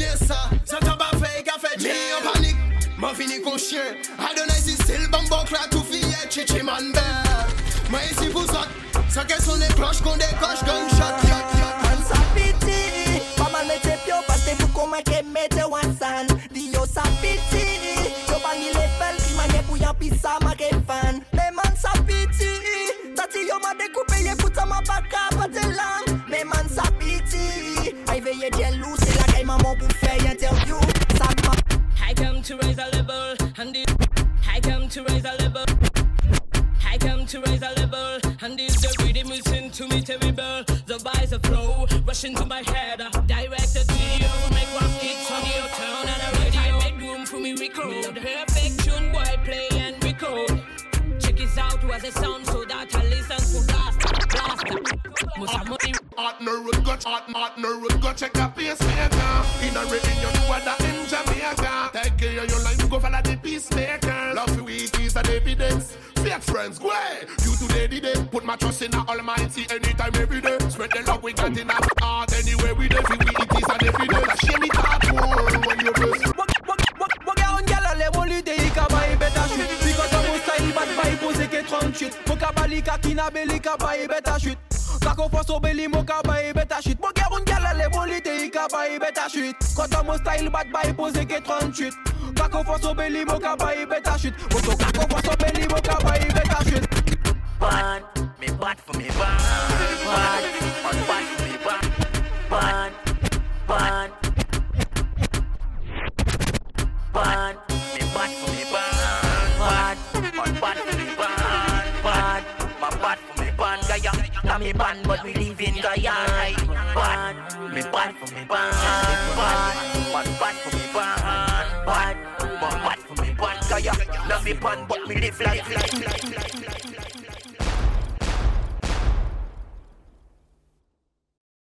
hot with a pièce. Ça t'a pas fait, qu'a fait, j'ai en panique. Ma fini qu'on chien Adonai si still bambo cla tout fille Chichi man belle Moi ici vous autres Ça qu'est son des cloches qu'on décoche gunshot. Yot yot Man sa piti Mama mette pio Pate pou kon make mette wan level, and I come to raise a level. I come to raise a level, and this the rhythm listen to me terrible. The vibes of flow rush into my head, directed to you. Make rock hits on your town and a radio. Make room for me record. Perfect tune, boy, play and record. Check this out, was a sound so that I listen to blast, blast. Must have money. Go hot, hot no road, go check a pacemaker. In a rhythm, you know what that in Jamaica. Take care of your life, go follow the peacemaker. Love you is an evidence. Fake friends, go. You today the day. Put my trust in the Almighty anytime, every day. Spread the love we got in our heart anywhere we day. We is an evidence. Shame it out when you bless. L'évolué ikabaye beta chute Because of mon style bad boy pose ke 38 Mokabali kakina beli kabaye beta chute Kako foso beli mokabaye beta chute Mo geroun gala l'évolué ikabaye beta chute Quand on mon style bad boy pose ke 38 Kako foso beli mokabaye beta chute Moto kako foso beli mokabaye beta chute Bad, me bad for me bad. Bad, on for me bad. Bad, bad. Bad bad for me bad, bad, bad, bad for me bad, bad, my bad for me bad, Gaya, not me bad, but we live in Gaya, bad, me bad for me bad, bad, bad, bad for me bad, bad, bad for me bad, Gaya, not me bad, but me live life, life, life, life, life.